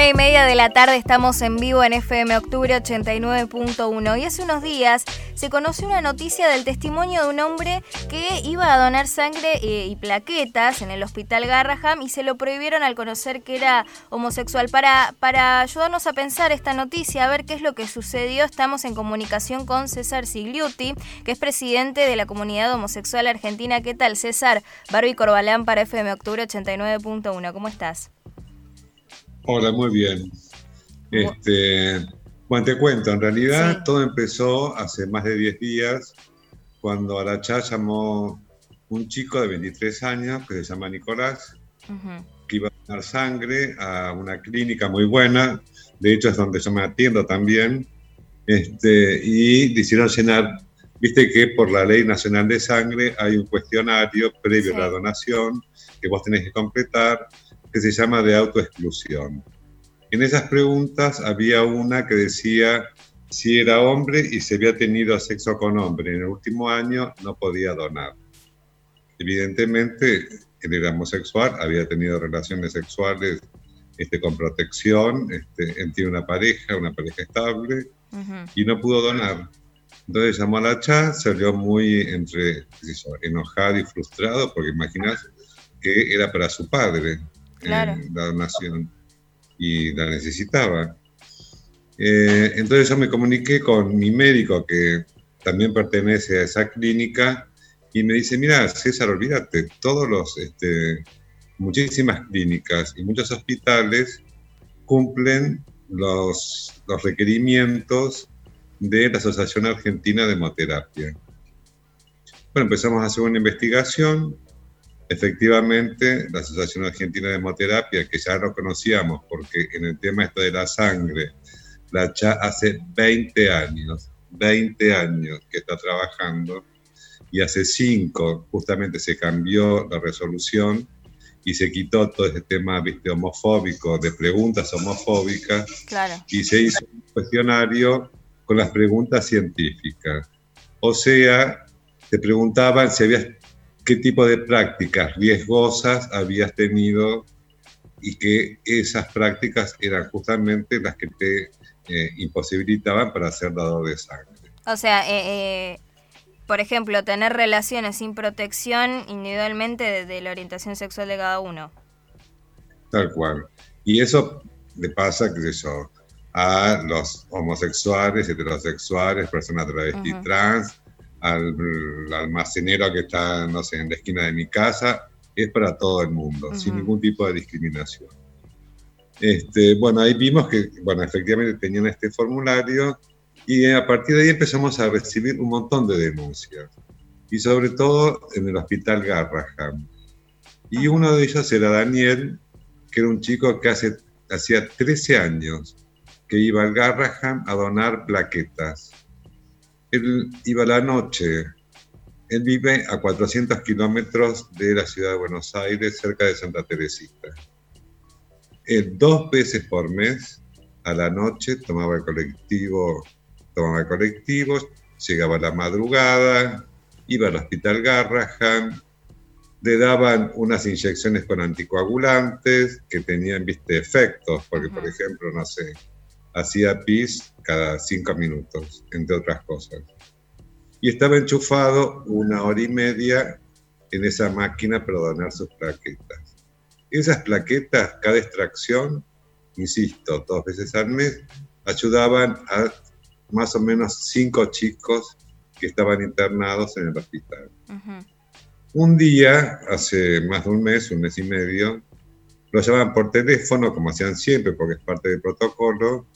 Una y media de la tarde estamos en vivo en FM Octubre 89.1 y hace unos días se conoció una noticia del testimonio de un hombre que iba a donar sangre eh, y plaquetas en el hospital Garraham y se lo prohibieron al conocer que era homosexual. Para, para ayudarnos a pensar esta noticia, a ver qué es lo que sucedió, estamos en comunicación con César Sigliuti, que es presidente de la comunidad homosexual argentina. ¿Qué tal, César? Barbie Corbalán para FM Octubre 89.1. ¿Cómo estás? Hola, muy bien. Este, bueno, te cuento, en realidad todo empezó hace más de 10 días cuando Arachá llamó un chico de 23 años que se llama Nicolás, que iba a dar sangre a una clínica muy buena, de hecho es donde yo me atiendo también, este, y decidieron llenar, viste que por la Ley Nacional de Sangre hay un cuestionario previo a la donación que vos tenés que completar que se llama de autoexclusión. En esas preguntas había una que decía si era hombre y se había tenido sexo con hombre en el último año, no podía donar. Evidentemente, él era homosexual, había tenido relaciones sexuales este, con protección, este, él tiene una pareja, una pareja estable, y no pudo donar. Entonces llamó a la chat, salió muy entre enojado y frustrado, porque imaginas que era para su padre la donación y la necesitaba. Eh, entonces yo me comuniqué con mi médico que también pertenece a esa clínica y me dice, mira, César, olvídate, todos los, este, muchísimas clínicas y muchos hospitales cumplen los, los requerimientos de la Asociación Argentina de Hemoterapia. Bueno, empezamos a hacer una investigación, Efectivamente, la Asociación Argentina de Hemoterapia, que ya lo conocíamos porque en el tema esto de la sangre, la CHA hace 20 años, 20 años que está trabajando y hace 5 justamente se cambió la resolución y se quitó todo ese tema ¿viste, homofóbico, de preguntas homofóbicas y se hizo un cuestionario con las preguntas científicas. O sea, te preguntaban si habías qué tipo de prácticas riesgosas habías tenido y que esas prácticas eran justamente las que te eh, imposibilitaban para ser dador de sangre. O sea, eh, eh, por ejemplo, tener relaciones sin protección individualmente de, la orientación sexual de cada uno. Tal cual. Y eso le pasa, qué sé yo, a los homosexuales, heterosexuales, personas travestis trans, al, almacenero que está, no sé, en la esquina de mi casa, es para todo el mundo, sin ningún tipo de discriminación. Este, bueno, ahí vimos que, bueno, efectivamente tenían este formulario y a partir de ahí empezamos a recibir un montón de denuncias, y sobre todo en el hospital Garraham. Y uno de ellos era Daniel, que era un chico que hace, hacía 13 años que iba al Garraham a donar plaquetas él iba a la noche. Él vive a 400 kilómetros de la ciudad de Buenos Aires, cerca de Santa Teresita. Él dos veces por mes, a la noche, tomaba el colectivo, tomaba el colectivo, llegaba a la madrugada, iba al hospital Garrahan, le daban unas inyecciones con anticoagulantes que tenían, viste, efectos, porque, por ejemplo, no sé, hacía pis cada cinco minutos, entre otras cosas. Y estaba enchufado una hora y media en esa máquina para donar sus plaquetas. Esas plaquetas, cada extracción, insisto, dos veces al mes, ayudaban a más o menos cinco chicos que estaban internados en el hospital. Un día, hace más de un mes, un mes y medio, lo llamaban por teléfono, como hacían siempre, porque es parte del protocolo,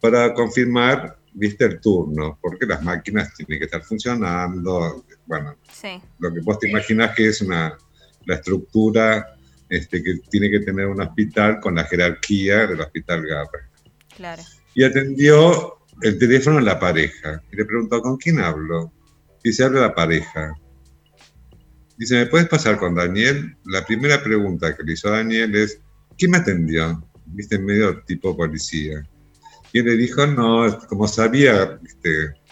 para confirmar, viste, el turno, porque las máquinas tienen que estar funcionando. Bueno, lo que vos te imaginas que es una, la estructura este, que tiene que tener un hospital con la jerarquía del hospital Garra. Claro. Y atendió el teléfono a la pareja y le preguntó, ¿con quién hablo? Y se habla la pareja. Dice, ¿me puedes pasar con Daniel? La primera pregunta que le hizo a Daniel es, ¿quién me atendió? Viste, en medio tipo policía. Y él le dijo, no, como sabía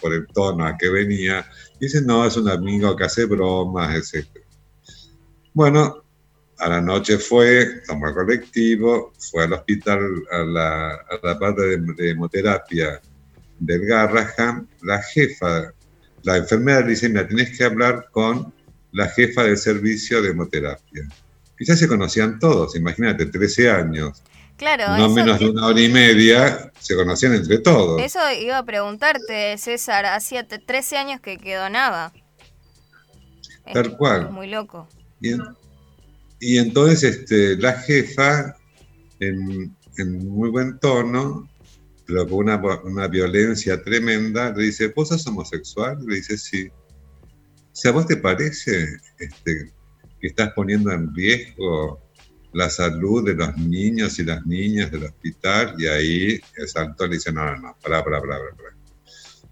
por el tono a que venía, dice, no, es un amigo que hace bromas, etc. Bueno, a la noche fue, tomó el colectivo, fue al hospital, a la, parte de, hemoterapia del Garraham, la jefa, la enfermera le dice, mira, tenés que hablar con la jefa del servicio de hemoterapia. Quizás se conocían todos, imagínate, 13 años. Claro. No menos de una hora y media, se conocían entre todos. Eso iba a preguntarte, César, hacía 13 años que, que donaba. Tal cual. muy loco. Y, entonces este, la jefa, en, muy buen tono, pero con una, una, violencia tremenda, le dice, ¿vos sos homosexual? Le dice, sí. O sea, ¿vos te parece este, que estás poniendo en riesgo la salud de los niños y las niñas del hospital? Y ahí el santo le dice, no, no, no, para, para, para, para.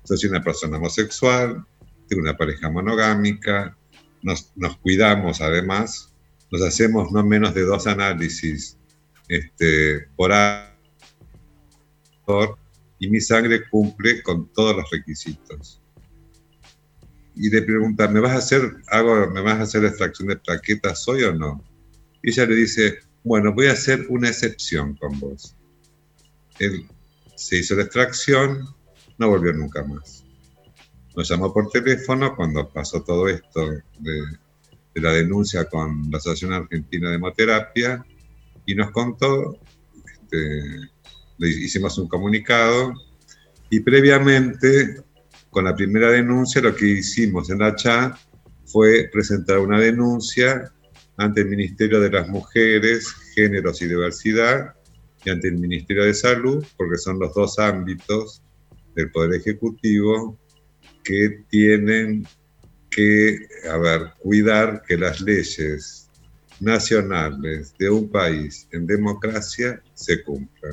Soy una persona homosexual, tengo una pareja monogámica, nos, cuidamos además, nos hacemos no menos de dos análisis este, por año y mi sangre cumple con todos los requisitos. Y le pregunta, ¿me vas a hacer algo, me vas a hacer extracción de plaquetas hoy o no? Y ella le dice, bueno, voy a hacer una excepción con vos. Él se hizo la extracción, no volvió nunca más nos llamó por teléfono cuando pasó todo esto de, la denuncia con la Asociación Argentina de Hemoterapia y nos contó, este, le hicimos un comunicado y previamente con la primera denuncia lo que hicimos en la chat fue presentar una denuncia ante el Ministerio de las Mujeres, Géneros y Diversidad y ante el Ministerio de Salud, porque son los dos ámbitos del Poder Ejecutivo que tienen que, a cuidar que las leyes nacionales de un país en democracia se cumplan.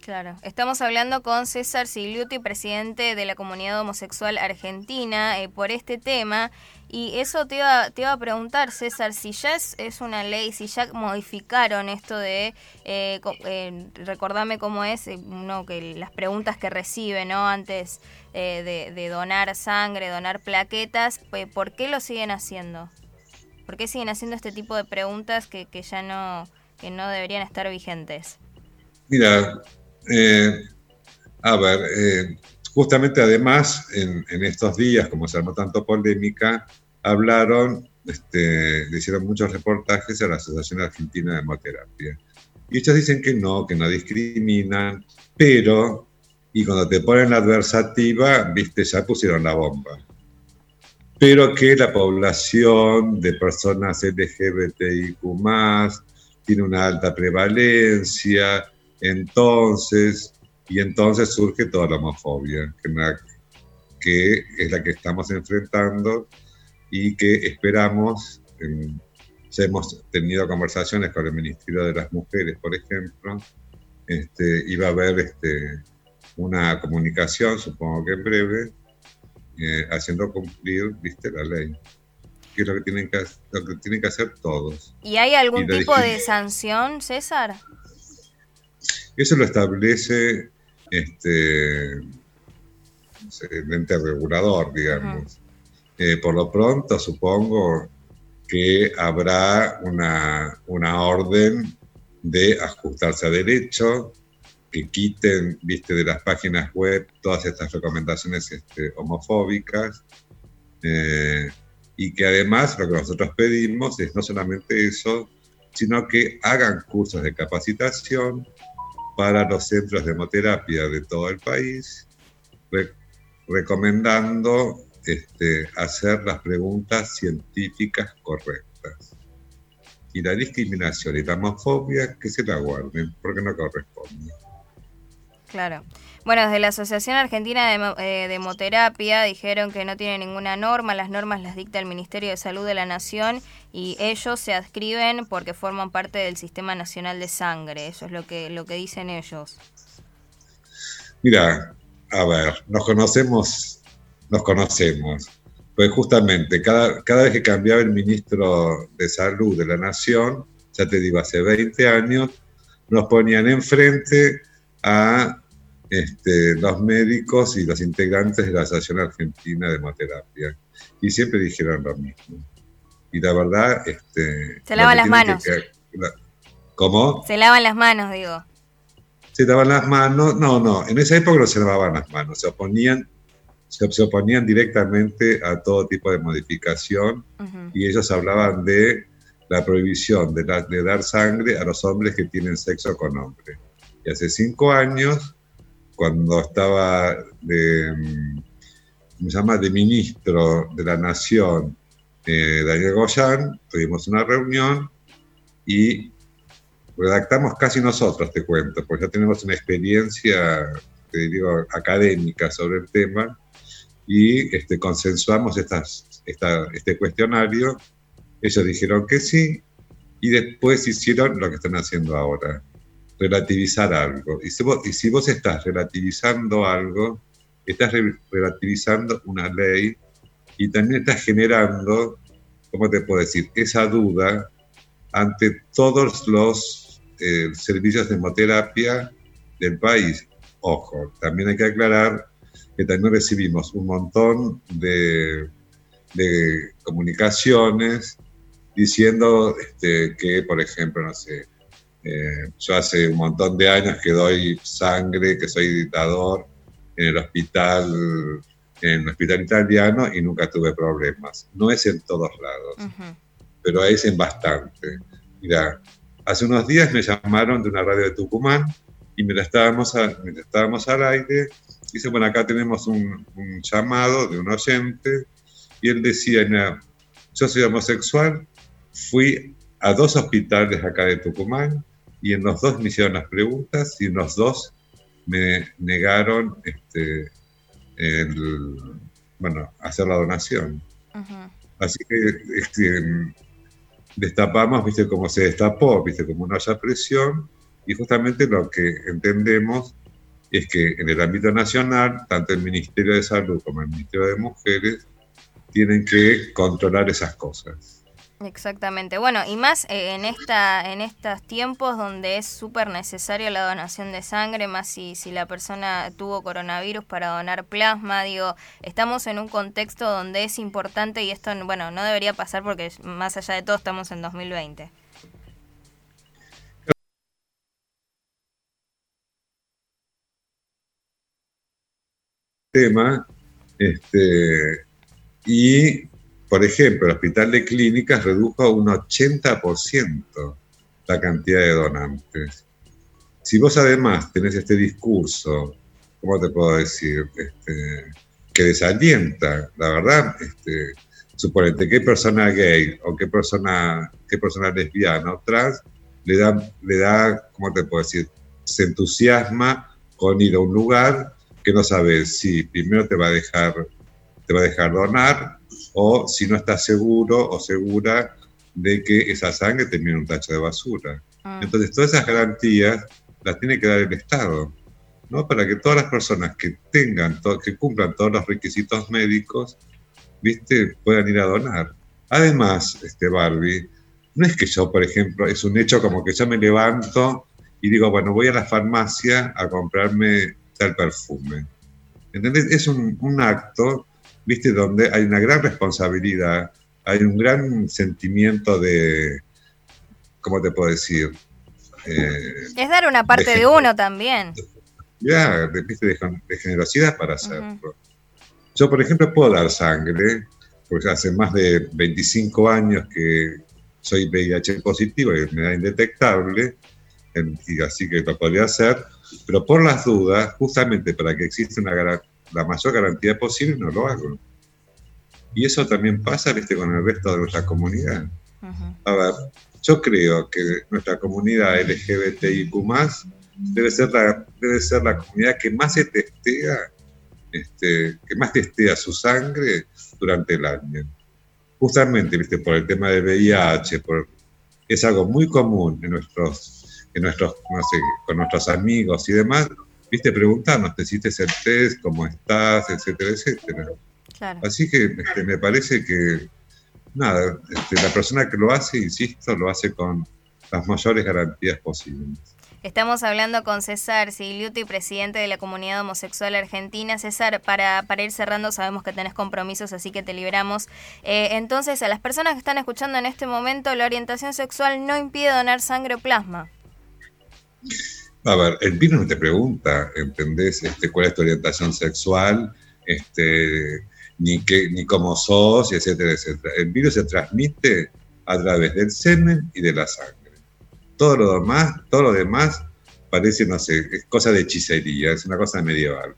Claro, estamos hablando con César Sigliuti, presidente de la comunidad homosexual argentina, eh, por este tema. Y eso te iba, te iba a preguntar, César, si ya es, una ley, si ya modificaron esto de, eh, eh recordame cómo es, eh, uno que las preguntas que recibe, ¿no? Antes de, de, donar sangre, donar plaquetas, ¿por qué lo siguen haciendo? ¿Por qué siguen haciendo este tipo de preguntas que, que ya no, que no deberían estar vigentes? Mira, eh, a ver, eh, justamente además en, estos días, como se armó tanto polémica, hablaron, este, le hicieron muchos reportajes a la Asociación Argentina de Hemoterapia. Y ellos dicen que no, que no discriminan, pero, y cuando te ponen la adversativa, viste, ya pusieron la bomba. Pero que la población de personas LGBTIQ tiene una alta prevalencia, entonces, y entonces surge toda la homofobia, que, es la que estamos enfrentando y que esperamos, ya hemos tenido conversaciones con el Ministerio de las Mujeres, por ejemplo, este, iba a haber este, una comunicación, supongo que en breve, eh, haciendo cumplir ¿viste, la ley que es lo que tienen que, lo que, tienen que hacer todos. ¿Y hay algún tipo de sanción, César? Eso lo establece este, el ente regulador, digamos. Eh, por lo pronto, supongo que habrá una, una orden de ajustarse a derecho, que quiten, viste, de las páginas web todas estas recomendaciones este, homofóbicas, eh, y que además lo que nosotros pedimos es no solamente eso, sino que hagan cursos de capacitación para los centros de hemoterapia de todo el país, recomendando este, hacer las preguntas científicas correctas. Y la discriminación y la homofobia que se la guarden, porque no corresponde. Claro. Bueno, desde la Asociación Argentina de, eh, Hemoterapia dijeron que no tiene ninguna norma, las normas las dicta el Ministerio de Salud de la Nación y ellos se adscriben porque forman parte del Sistema Nacional de Sangre, eso es lo que, lo que dicen ellos. Mira, a ver, nos conocemos, nos conocemos. Pues justamente, cada, cada vez que cambiaba el ministro de Salud de la Nación, ya te digo, hace 20 años, nos ponían enfrente a este, los médicos y los integrantes de la Asociación Argentina de Hemoterapia. Y siempre dijeron lo mismo. Y la verdad, este... Se lavan las manos. ¿Cómo? Se lavan las manos, digo. Se lavan las manos, no, no, en esa época no se lavaban las manos, se oponían se, oponían directamente a todo tipo de modificación y ellos hablaban de la prohibición de, dar sangre a los hombres que tienen sexo con hombres. Y hace cinco años, cuando estaba de, mm, llama? de ministro de la Nación, eh, Daniel Goyan, tuvimos una reunión y redactamos casi nosotros, te cuento, porque ya tenemos una experiencia, te digo, académica sobre el tema, y este, consensuamos estas, este cuestionario. Ellos dijeron que sí y después hicieron lo que están haciendo ahora, relativizar algo. Y si vos, y estás relativizando algo, estás relativizando una ley y también estás generando, ¿cómo te puedo decir?, esa duda ante todos los eh, servicios de hemoterapia del país. Ojo, también hay que aclarar que también recibimos un montón de, comunicaciones diciendo este, que, por ejemplo, no sé, eh, yo hace un montón de años que doy sangre, que soy dictador en el hospital, en el hospital italiano y nunca tuve problemas. No es en todos lados, pero es en bastante. Mira, hace unos días me llamaron de una radio de Tucumán y me estábamos, mientras estábamos al aire, dice, bueno, acá tenemos un, llamado de un oyente, y él decía, yo soy homosexual, fui a dos hospitales acá de Tucumán, y en los dos me hicieron las preguntas, y en los dos me negaron este, el, bueno, hacer la donación. Así que este, destapamos, viste, cómo se destapó, viste, como no haya presión, y justamente lo que entendemos es que en el ámbito nacional, tanto el Ministerio de Salud como el Ministerio de Mujeres tienen que controlar esas cosas. Exactamente. Bueno, y más eh, en esta en estos tiempos donde es súper necesaria la donación de sangre, más si, si la persona tuvo coronavirus para donar plasma, digo, estamos en un contexto donde es importante y esto, bueno, no debería pasar porque más allá de todo estamos en 2020. Tema. Este, y, por ejemplo, el Hospital de Clínicas redujo un 80% la cantidad de donantes. Si vos además tenés este discurso, ¿cómo te puedo decir? Este, que desalienta, la verdad, este, suponete qué persona gay o qué persona, qué persona lesbiana o trans le da, le da, ¿cómo te puedo decir? Se entusiasma con ir a un lugar que no sabes si primero te va a dejar, te va a dejar donar o si no estás seguro o segura de que esa sangre termine en un tacho de basura. Ah. Entonces, todas esas garantías las tiene que dar el Estado, ¿no? Para que todas las personas que tengan, que cumplan todos los requisitos médicos, ¿viste? Puedan ir a donar. Además, este Barbie, no es que yo, por ejemplo, es un hecho como que yo me levanto y digo, bueno, voy a la farmacia a comprarme el perfume. ¿Entendés? Es un, acto, ¿viste? Donde hay una gran responsabilidad, hay un gran sentimiento de, ¿cómo te puedo decir? Eh, es dar una parte de, uno también. Ya, de, de, generosidad para hacerlo. Yo, por ejemplo, puedo dar sangre, porque hace más de 25 años que soy VIH positivo y me da indetectable, y así que lo podría hacer, pero por las dudas, justamente para que exista una, la mayor garantía posible, no lo hago. Y eso también pasa ¿viste? con el resto de nuestra comunidad. A ver, yo creo que nuestra comunidad LGBTIQ debe ser la, debe ser la comunidad que más se testea, este, que más testea su sangre durante el año. Justamente, viste, por el tema del VIH, por, es algo muy común en nuestros nuestros, con nuestros amigos y demás, viste, preguntarnos, te hiciste el test, cómo estás, etcétera, etcétera. Así que este, me parece que, nada, este, la persona que lo hace, insisto, lo hace con las mayores garantías posibles. Estamos hablando con César Sigliuti, presidente de la comunidad homosexual argentina. César, para, para ir cerrando, sabemos que tenés compromisos, así que te liberamos. Eh, entonces, a las personas que están escuchando en este momento, la orientación sexual no impide donar sangre o plasma. A ver, el virus no te pregunta, ¿entendés? Este, cuál es tu orientación sexual, este, ni, qué, ni cómo sos, etcétera, etcétera. El virus se transmite a través del semen y de la sangre. Todo lo demás, todo lo demás parece, no sé, es cosa de hechicería, es una cosa medieval.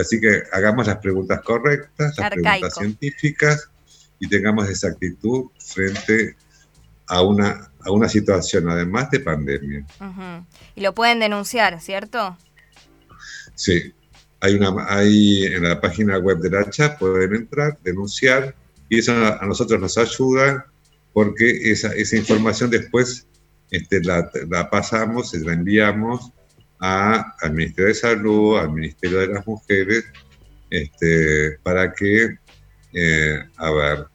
Así que hagamos las preguntas correctas, las preguntas científicas y tengamos exactitud frente a una, a una situación, además de pandemia. Y lo pueden denunciar, ¿cierto? Sí. Hay una, hay en la página web de la chat pueden entrar, denunciar, y eso a, nosotros nos ayuda porque esa, esa información después este, la, la, pasamos, la enviamos a, al Ministerio de Salud, al Ministerio de las Mujeres, este, para que, eh, a ver,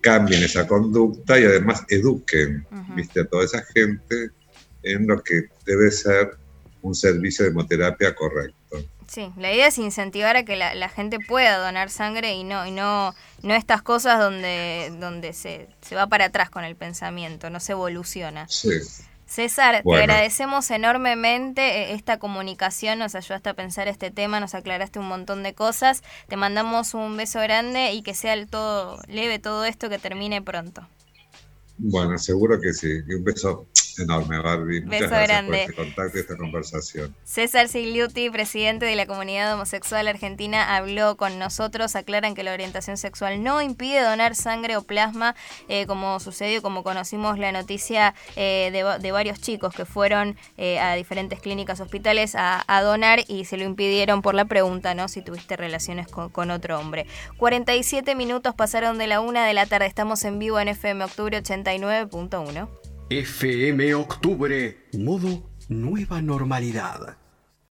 cambien esa conducta y además eduquen ¿viste? a toda esa gente en lo que debe ser un servicio de hemoterapia correcto. Sí, la idea es incentivar a que la, gente pueda donar sangre y no y no no estas cosas donde donde se, se va para atrás con el pensamiento, no se evoluciona. Sí. César, te agradecemos enormemente eh, esta comunicación, nos ayudaste a pensar este tema, nos aclaraste un montón de cosas, te mandamos un beso grande y que sea el todo leve todo esto, que termine pronto. Bueno, seguro que sí, un beso enorme, Barbie. Muchas Beso gracias por este contacto y esta conversación. César Sigliuti, presidente de la comunidad homosexual argentina, habló con nosotros. Aclaran que la orientación sexual no impide donar sangre o plasma, eh, como sucedió, como conocimos la noticia eh, de, varios chicos que fueron eh, a diferentes clínicas, hospitales a, donar y se lo impidieron por la pregunta, ¿no? Si tuviste relaciones con, con otro hombre. 47 minutos pasaron de la una de la tarde. Estamos en vivo en FM Octubre 89.1. FM Octubre, modo nueva normalidad.